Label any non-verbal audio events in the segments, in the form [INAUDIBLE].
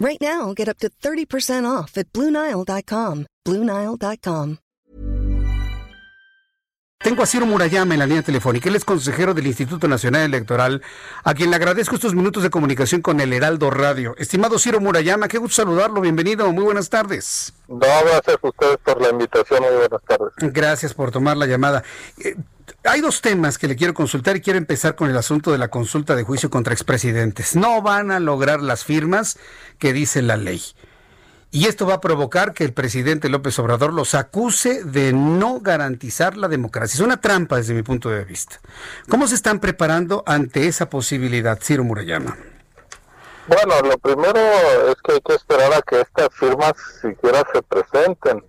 Right now, get up to 30% off at BlueNile.com. BlueNile.com. Tengo a Ciro Murayama en la línea telefónica. Él es consejero del Instituto Nacional Electoral, a quien le agradezco estos minutos de comunicación con el Heraldo Radio. Estimado Ciro Murayama, qué gusto saludarlo. Bienvenido. Muy buenas tardes. No, gracias a ustedes por la invitación. Muy buenas tardes. Gracias por tomar la llamada. Hay dos temas que le quiero consultar y quiero empezar con el asunto de la consulta de juicio contra expresidentes. No van a lograr las firmas que dice la ley. Y esto va a provocar que el presidente López Obrador los acuse de no garantizar la democracia. Es una trampa desde mi punto de vista. ¿Cómo se están preparando ante esa posibilidad, Ciro Murayama? Bueno, lo primero es que hay que esperar a que estas firmas siquiera se presenten.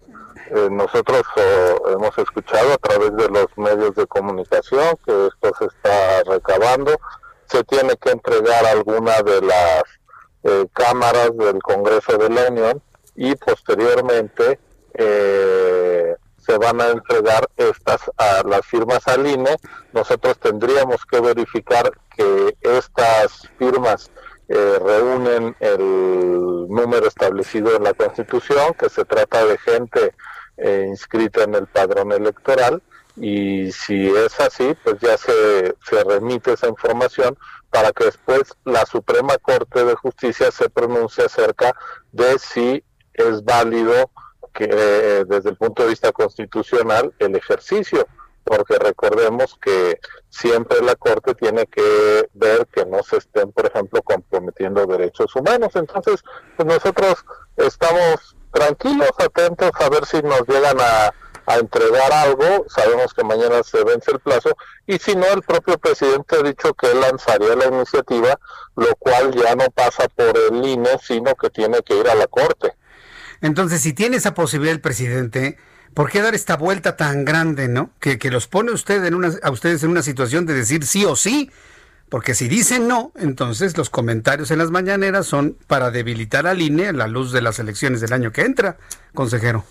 Eh, nosotros eh, hemos escuchado a través de los medios de comunicación que esto se está recabando. Se tiene que entregar alguna de las eh, cámaras del Congreso de la Unión y posteriormente eh, se van a entregar estas a las firmas al INE. Nosotros tendríamos que verificar que estas firmas eh, reúnen el número establecido en la Constitución, que se trata de gente eh, inscrita en el padrón electoral y si es así, pues ya se, se remite esa información para que después la Suprema Corte de Justicia se pronuncie acerca de si es válido que eh, desde el punto de vista constitucional el ejercicio, porque recordemos que siempre la Corte tiene que ver que no se estén, por ejemplo, comprometiendo derechos humanos. Entonces, pues nosotros estamos tranquilos, atentos a ver si nos llegan a, a entregar algo, sabemos que mañana se vence el plazo, y si no, el propio presidente ha dicho que él lanzaría la iniciativa, lo cual ya no pasa por el INE, sino que tiene que ir a la Corte. Entonces, si tiene esa posibilidad el presidente, ¿por qué dar esta vuelta tan grande, no? Que, que los pone usted en una, a ustedes en una situación de decir sí o sí. Porque si dicen no, entonces los comentarios en las mañaneras son para debilitar al INE a la luz de las elecciones del año que entra, consejero.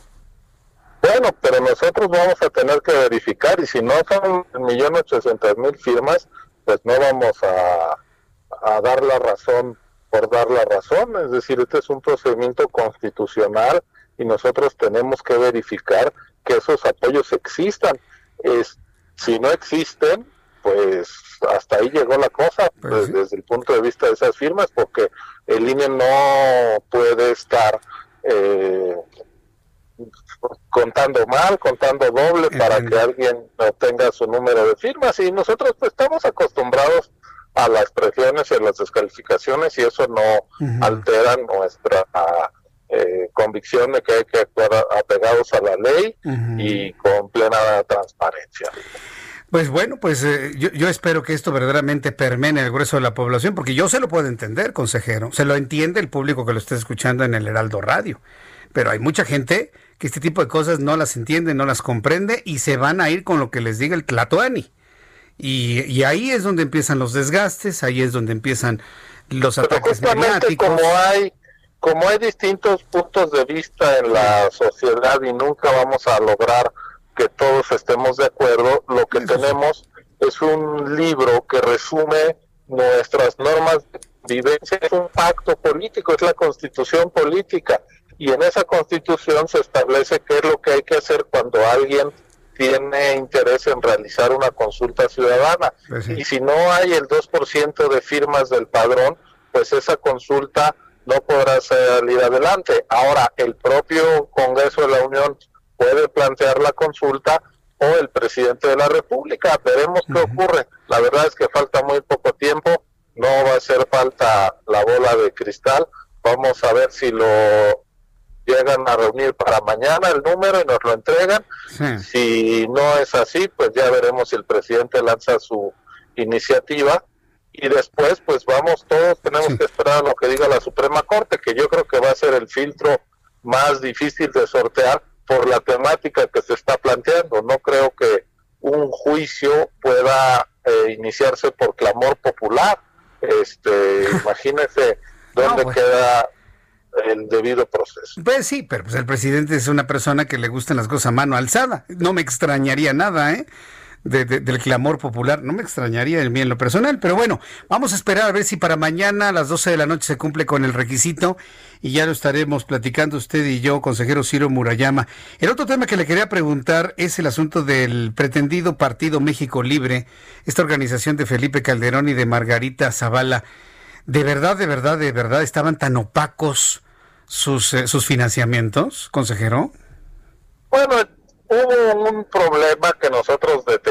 Bueno, pero nosotros vamos a tener que verificar y si no son un millón ochocientos mil firmas, pues no vamos a, a dar la razón por dar la razón, es decir, este es un procedimiento constitucional y nosotros tenemos que verificar que esos apoyos existan. Es, si no existen, pues hasta ahí llegó la cosa pues, pues desde el punto de vista de esas firmas, porque el INE no puede estar eh, contando mal, contando doble para que alguien obtenga su número de firmas. Y nosotros pues estamos acostumbrados a las presiones y a las descalificaciones y eso no altera nuestra eh, convicción de que hay que actuar apegados a la ley y con plena transparencia. Pues bueno, pues eh, yo, yo, espero que esto verdaderamente permene el grueso de la población, porque yo se lo puedo entender, consejero, se lo entiende el público que lo esté escuchando en el Heraldo Radio, pero hay mucha gente que este tipo de cosas no las entiende, no las comprende y se van a ir con lo que les diga el Tlatoani. Y, ahí es donde empiezan los desgastes, ahí es donde empiezan los ataques mediáticos. Como hay, como hay distintos puntos de vista en la sociedad y nunca vamos a lograr que todos estemos de acuerdo, lo que tenemos es un libro que resume nuestras normas de vivencia, es un pacto político, es la constitución política. Y en esa constitución se establece qué es lo que hay que hacer cuando alguien tiene interés en realizar una consulta ciudadana. Pues y si no hay el 2% de firmas del padrón, pues esa consulta no podrá salir adelante. Ahora, el propio Congreso de la Unión puede plantear la consulta o el presidente de la República. Veremos qué ocurre. La verdad es que falta muy poco tiempo, no va a hacer falta la bola de cristal. Vamos a ver si lo llegan a reunir para mañana el número y nos lo entregan. Si no es así, pues ya veremos si el presidente lanza su iniciativa y después pues vamos todos tenemos que esperar a lo que diga la Suprema Corte, que yo creo que va a ser el filtro más difícil de sortear por la temática que se está planteando. No creo que un juicio pueda eh, iniciarse por clamor popular. Este, [LAUGHS] imagínese dónde queda el debido proceso. Pues sí, pero pues el presidente es una persona que le gustan las cosas a mano alzada. No me extrañaría nada, ¿eh? Del clamor popular. No me extrañaría el mí en lo personal, pero bueno, vamos a esperar a ver si para mañana a las 12 de la noche se cumple con el requisito y ya lo estaremos platicando usted y yo, consejero Ciro Murayama. El otro tema que le quería preguntar es el asunto del pretendido Partido México Libre, esta organización de Felipe Calderón y de Margarita Zavala. ¿De verdad, de verdad, de verdad estaban tan opacos sus, eh, sus financiamientos, consejero? Bueno, hubo un problema que nosotros detectamos,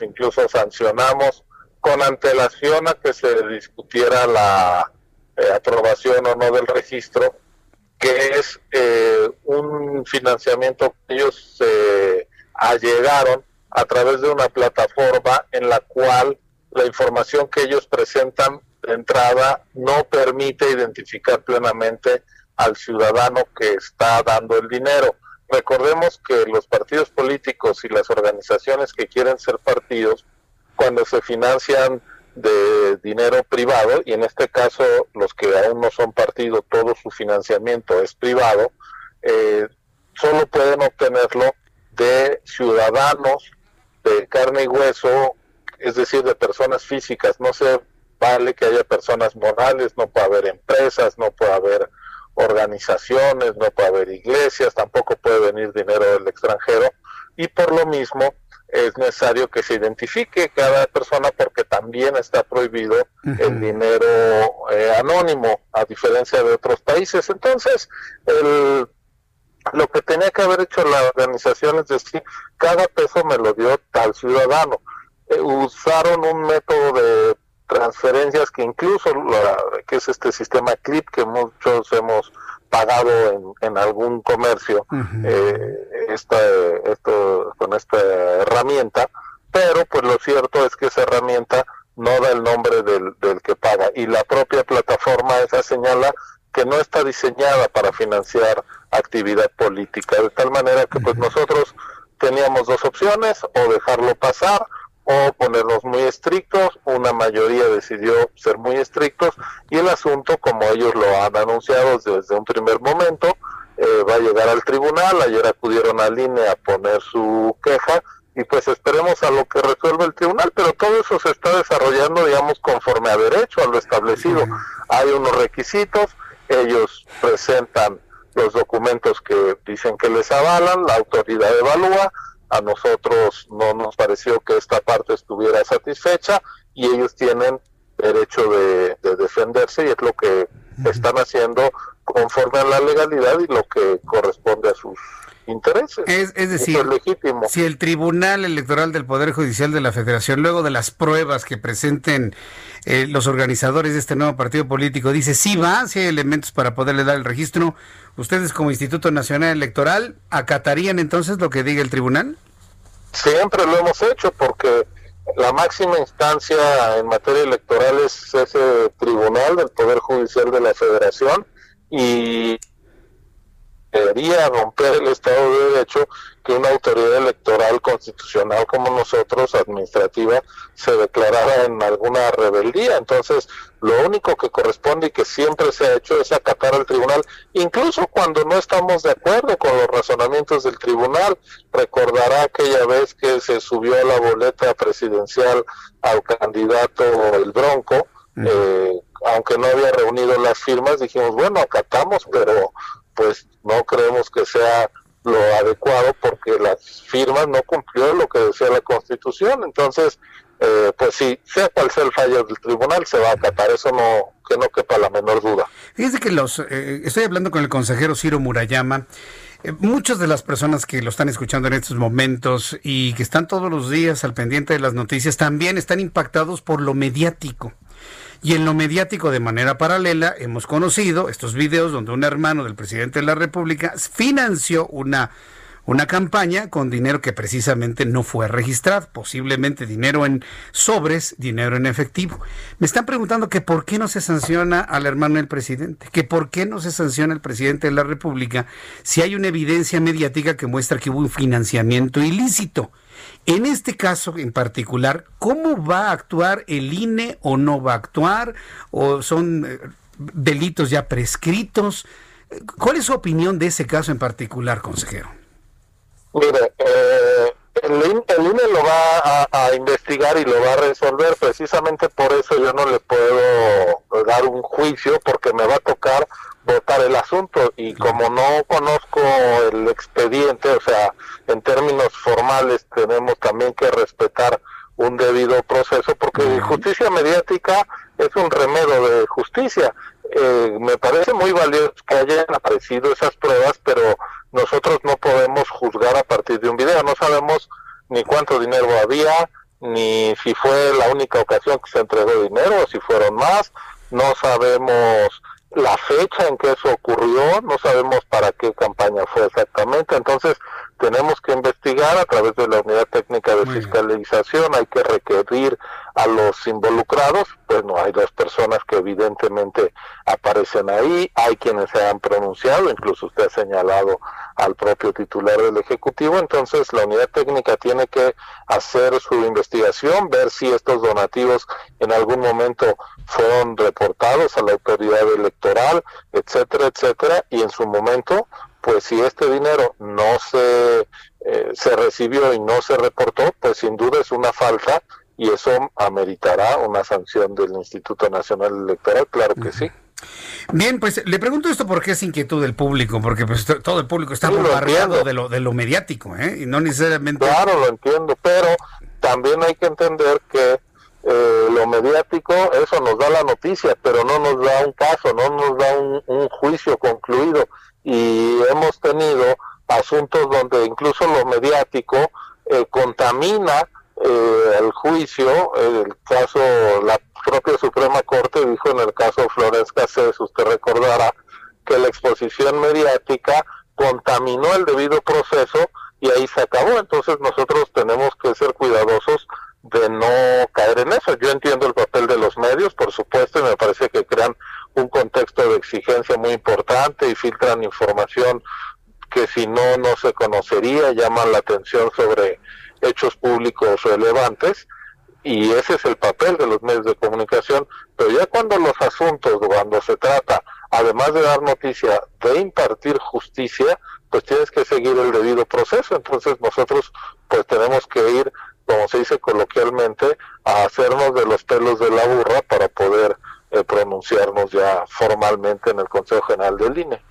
incluso sancionamos con antelación a que se discutiera la eh, aprobación o no del registro, que es eh, un financiamiento que ellos se allegaron a través de una plataforma en la cual la información que ellos presentan de entrada no permite identificar plenamente al ciudadano que está dando el dinero. Recordemos que los partidos políticos y las organizaciones que quieren ser partidos, cuando se financian de dinero privado, y en este caso los que aún no son partido, todo su financiamiento es privado, eh, solo pueden obtenerlo de ciudadanos de carne y hueso, es decir, de personas físicas. No se vale que haya personas morales, no puede haber empresas, no puede haber organizaciones, no puede haber iglesias, tampoco puede venir dinero del extranjero y por lo mismo es necesario que se identifique cada persona porque también está prohibido el dinero eh, anónimo a diferencia de otros países. Entonces, el, lo que tenía que haber hecho la organización es decir, cada peso me lo dio tal ciudadano. Eh, usaron un método de transferencias que incluso que es este sistema CLIP que muchos hemos pagado en, algún comercio eh, esta, esto, con esta herramienta, pero pues lo cierto es que esa herramienta no da el nombre del, del que paga y la propia plataforma esa señala que no está diseñada para financiar actividad política, de tal manera que pues nosotros teníamos dos opciones, o dejarlo pasar, o ponernos muy estrictos, decidió ser muy estrictos y el asunto, como ellos lo han anunciado desde un primer momento, eh, va a llegar al tribunal, ayer acudieron al INE a poner su queja y pues esperemos a lo que resuelve el tribunal, pero todo eso se está desarrollando, digamos, conforme a derecho, a lo establecido. Hay unos requisitos, ellos presentan los documentos que dicen que les avalan, la autoridad evalúa, a nosotros no nos pareció que esta parte estuviera satisfecha y ellos tienen derecho de, defenderse y es lo que están haciendo conforme a la legalidad y lo que corresponde a sus intereses. Es, decir, si el Tribunal Electoral del Poder Judicial de la Federación, luego de las pruebas que presenten eh, los organizadores de este nuevo partido político, dice si va, si hay elementos para poderle dar el registro, ¿ustedes como Instituto Nacional Electoral acatarían entonces lo que diga el tribunal? Siempre lo hemos hecho porque la máxima instancia en materia electoral es ese tribunal del Poder Judicial de la Federación y debería romper el Estado de Derecho que una autoridad electoral constitucional como nosotros, administrativa, se declarara en alguna rebeldía. Entonces, lo único que corresponde y que siempre se ha hecho es acatar al tribunal, incluso cuando no estamos de acuerdo con los razonamientos del tribunal. Recordará aquella vez que se subió a la boleta presidencial al candidato El Bronco, eh, aunque no había reunido las firmas, dijimos, bueno, acatamos, pero pues no creemos que sea lo adecuado porque las firmas no cumplió lo que decía la Constitución. Entonces, eh, pues sí, sea cual sea el fallo del tribunal, se va a acatar. Eso no, que no quepa la menor duda. Fíjese que los, eh, estoy hablando con el consejero Ciro Murayama. Eh, muchas de las personas que lo están escuchando en estos momentos y que están todos los días al pendiente de las noticias también están impactados por lo mediático. Y en lo mediático, de manera paralela, hemos conocido estos videos donde un hermano del presidente de la República financió una una campaña con dinero que precisamente no fue registrado, posiblemente dinero en sobres, dinero en efectivo. Me están preguntando que por qué no se sanciona al hermano del presidente, que por qué no se sanciona al presidente de la República si hay una evidencia mediática que muestra que hubo un financiamiento ilícito. En este caso en particular, ¿cómo va a actuar el INE o no va a actuar? ¿O son eh, delitos ya prescritos? ¿Cuál es su opinión de ese caso en particular, consejero? Mire, eh, el, INE lo va a, investigar y lo va a resolver. Precisamente por eso yo no le puedo dar un juicio porque me va a tocar votar el asunto y como no conozco el expediente, o sea, en términos formales tenemos también que respetar un debido proceso porque justicia mediática es un remedio de justicia. Eh, me parece muy valioso que hayan aparecido esas pruebas, pero nosotros no podemos juzgar a partir de un video. No sabemos ni cuánto dinero había, ni si fue la única ocasión que se entregó dinero o si fueron más. No sabemos la fecha en que eso ocurrió, no sabemos para qué campaña fue exactamente, entonces tenemos que investigar a través de la unidad técnica de fiscalización, hay que requerir a los involucrados, pues no hay dos personas que evidentemente aparecen ahí, hay quienes se han pronunciado, incluso usted ha señalado al propio titular del Ejecutivo, entonces la unidad técnica tiene que hacer su investigación, ver si estos donativos en algún momento fueron reportados a la autoridad electoral, etcétera, etcétera, y en su momento pues si este dinero no se, eh, se recibió y no se reportó, pues sin duda es una falta y eso ameritará una sanción del Instituto Nacional Electoral, claro que sí. Bien, pues le pregunto esto porque es inquietud del público, porque pues todo el público está bombardeado de lo, de lo mediático, ¿eh? y no necesariamente... Claro, lo entiendo, pero también hay que entender que eh, lo mediático, eso nos da la noticia, pero no nos da un caso, no nos da un juicio concluido y hemos tenido asuntos donde incluso lo mediático eh, contamina eh, el juicio, el caso, la propia Suprema Corte dijo en el caso Flores Cassés, usted recordará, que la exposición mediática contaminó el debido proceso y ahí se acabó. Entonces nosotros tenemos que ser cuidadosos de no caer en eso. Yo entiendo el papel de los medios, por supuesto, y me parece que crean un contexto de exigencia muy importante y filtran información que si no, no se conocería, llaman la atención sobre hechos públicos relevantes y ese es el papel de los medios de comunicación, pero ya cuando los asuntos, cuando se trata, además de dar noticia, de impartir justicia, pues tienes que seguir el debido proceso, entonces nosotros pues tenemos que ir, como se dice coloquialmente, a hacernos de los pelos de la burra para poder eh, pronunciarnos ya formalmente en el Consejo General del INE.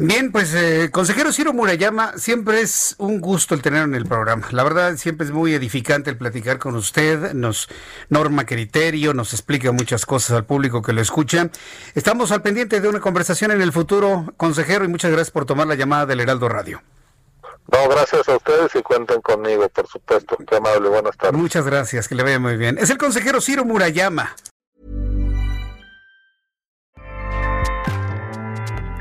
Bien, pues eh, consejero Ciro Murayama, siempre es un gusto el tenerlo en el programa. La verdad, siempre es muy edificante el platicar con usted, nos norma criterio, nos explica muchas cosas al público que lo escucha. Estamos al pendiente de una conversación en el futuro, consejero, y muchas gracias por tomar la llamada del Heraldo Radio. No, gracias a ustedes y cuenten conmigo, por supuesto. Qué amable, buenas tardes. Muchas gracias, que le vaya muy bien. Es el consejero Ciro Murayama.